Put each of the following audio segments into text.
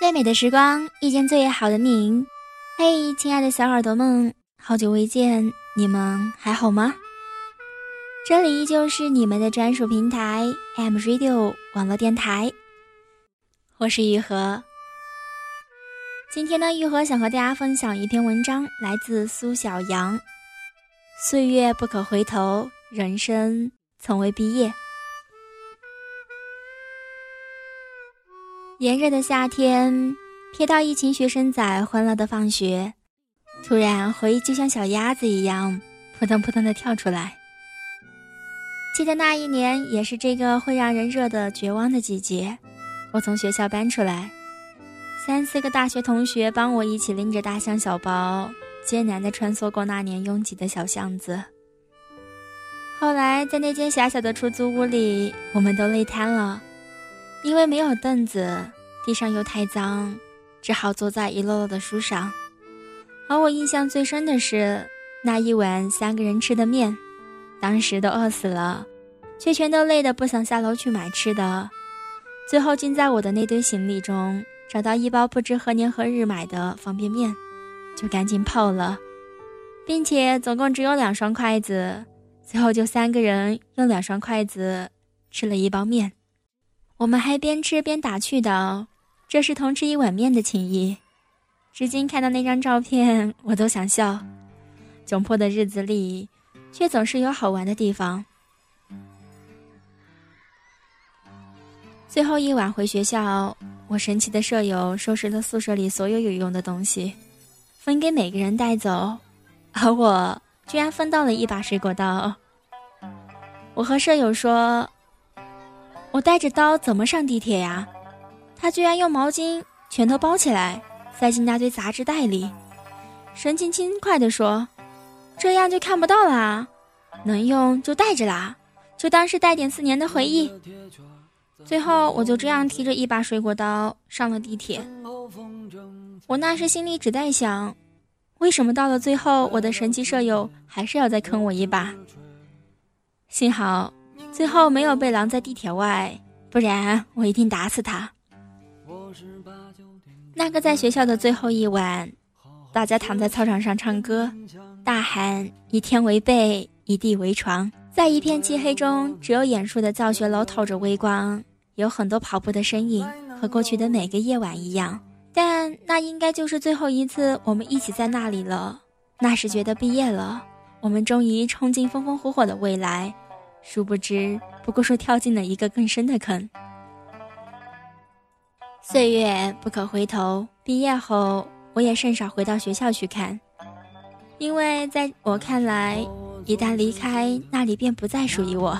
最美的时光，遇见最好的你。嘿，亲爱的小耳朵们，好久未见，你们还好吗？这里依旧是你们的专属平台 M Radio 网络电台，我是雨禾。今天呢，玉和想和大家分享一篇文章，来自苏小阳。岁月不可回头，人生从未毕业。炎热的夏天，瞥到一群学生仔欢乐的放学，突然回忆就像小鸭子一样扑腾扑腾的跳出来。记得那一年，也是这个会让人热的绝望的季节，我从学校搬出来，三四个大学同学帮我一起拎着大箱小包，艰难的穿梭过那年拥挤的小巷子。后来在那间狭小的出租屋里，我们都累瘫了。因为没有凳子，地上又太脏，只好坐在一摞摞的书上。而我印象最深的是那一碗三个人吃的面，当时都饿死了，却全都累得不想下楼去买吃的。最后竟在我的那堆行李中找到一包不知何年何日买的方便面，就赶紧泡了，并且总共只有两双筷子，最后就三个人用两双筷子吃了一包面。我们还边吃边打趣道：“这是同吃一碗面的情谊。”至今看到那张照片，我都想笑。窘迫的日子里，却总是有好玩的地方。最后一晚回学校，我神奇的舍友收拾了宿舍里所有有用的东西，分给每个人带走，而我居然分到了一把水果刀。我和舍友说。我带着刀怎么上地铁呀？他居然用毛巾全都包起来，塞进那堆杂志袋里，神情轻快地说：“这样就看不到啦，能用就带着啦，就当是带点四年的回忆。”最后，我就这样提着一把水果刀上了地铁。我那时心里只在想：为什么到了最后，我的神奇舍友还是要再坑我一把？幸好。最后没有被拦在地铁外，不然我一定打死他。那个在学校的最后一晚，大家躺在操场上唱歌，大喊“一天为被，一地为床”。在一片漆黑中，只有远处的教学楼透着微光，有很多跑步的身影，和过去的每个夜晚一样。但那应该就是最后一次我们一起在那里了。那时觉得毕业了，我们终于冲进风风火火的未来。殊不知，不过是跳进了一个更深的坑。岁月不可回头，毕业后我也甚少回到学校去看，因为在我看来，一旦离开那里，便不再属于我。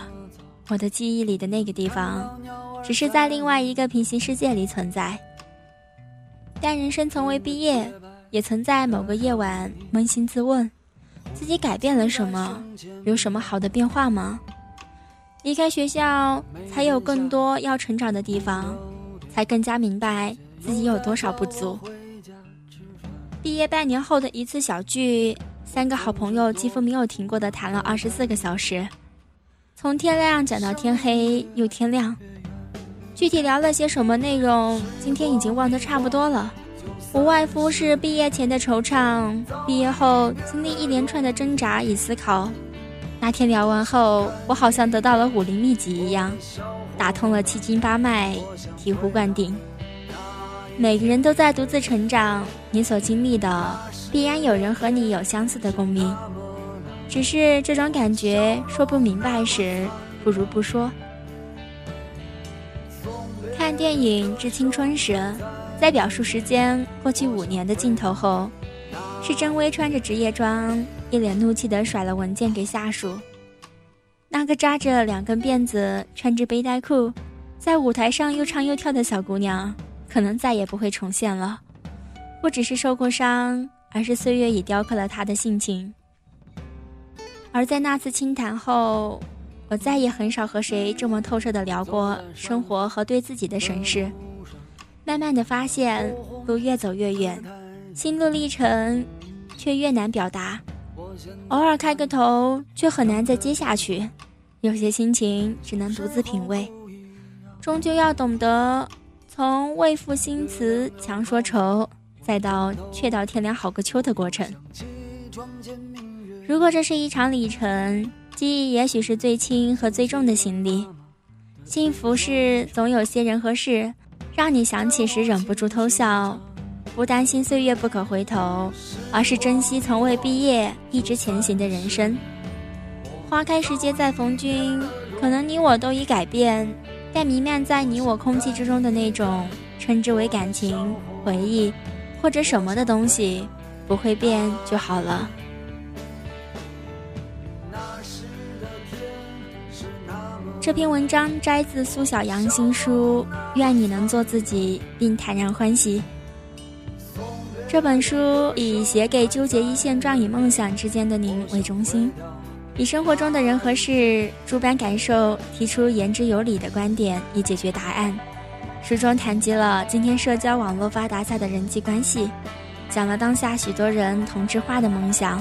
我的记忆里的那个地方，只是在另外一个平行世界里存在。但人生从未毕业，也曾在某个夜晚扪心自问：自己改变了什么？有什么好的变化吗？离开学校，才有更多要成长的地方，才更加明白自己有多少不足。毕业半年后的一次小聚，三个好朋友几乎没有停过的谈了二十四个小时，从天亮讲到天黑又天亮。具体聊了些什么内容，今天已经忘得差不多了，无外乎是毕业前的惆怅，毕业后经历一连串的挣扎与思考。那天聊完后，我好像得到了武林秘籍一样，打通了七经八脉，醍醐灌顶。每个人都在独自成长，你所经历的，必然有人和你有相似的共鸣。只是这种感觉说不明白时，不如不说。看电影《致青春》时，在表述时间过去五年的镜头后，是真薇穿着职业装。一脸怒气地甩了文件给下属。那个扎着两根辫子、穿着背带裤，在舞台上又唱又跳的小姑娘，可能再也不会重现了。不只是受过伤，而是岁月已雕刻了她的性情。而在那次清谈后，我再也很少和谁这么透彻地聊过生活和对自己的审视。慢慢的发现，路越走越远，心路历程却越难表达。偶尔开个头，却很难再接下去。有些心情只能独自品味，终究要懂得，从从为赋新词强说愁，再到却到天凉好个秋的过程。如果这是一场旅程，记忆也许是最轻和最重的行李。幸福是总有些人和事，让你想起时忍不住偷笑，不担心岁月不可回头，而是珍惜从未毕业一直前行的人生。花开时节再逢君，可能你我都已改变，但弥漫在你我空气之中的那种称之为感情、回忆或者什么的东西，不会变就好了。这篇文章摘自苏小阳新书《愿你能做自己并坦然欢喜》。这本书以写给纠结于现状与梦想之间的您为中心，以生活中的人和事、诸般感受提出言之有理的观点以解决答案。书中谈及了今天社交网络发达下的人际关系，讲了当下许多人同质化的梦想。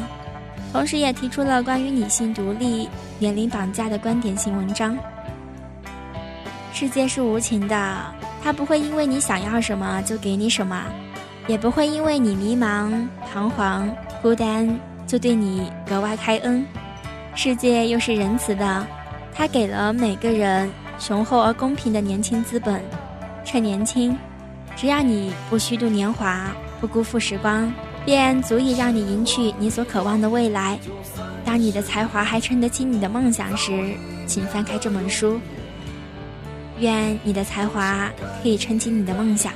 同时也提出了关于女性独立、年龄绑架的观点性文章。世界是无情的，它不会因为你想要什么就给你什么，也不会因为你迷茫、彷徨、孤单就对你格外开恩。世界又是仁慈的，它给了每个人雄厚而公平的年轻资本。趁年轻，只要你不虚度年华，不辜负时光。便足以让你赢取你所渴望的未来。当你的才华还撑得起你的梦想时，请翻开这本书。愿你的才华可以撑起你的梦想。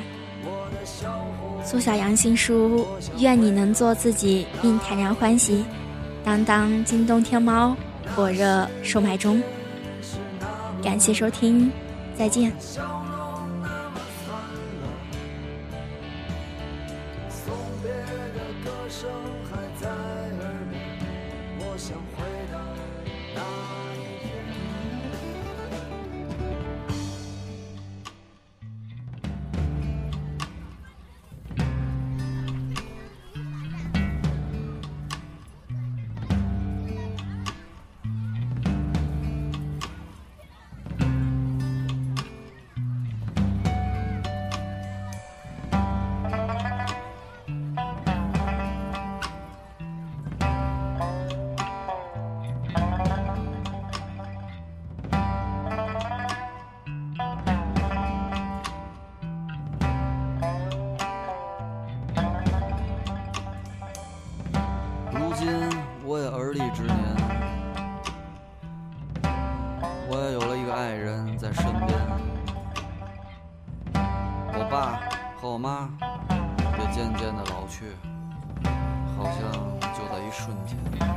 苏小阳新书，愿你能做自己并坦然欢喜。当当、京东、天猫火热售卖中。感谢收听，再见。声还在耳边，我想回到那我也而立之年。我也有了一个爱人在身边。我爸和我妈也渐渐的老去好像就在一瞬间。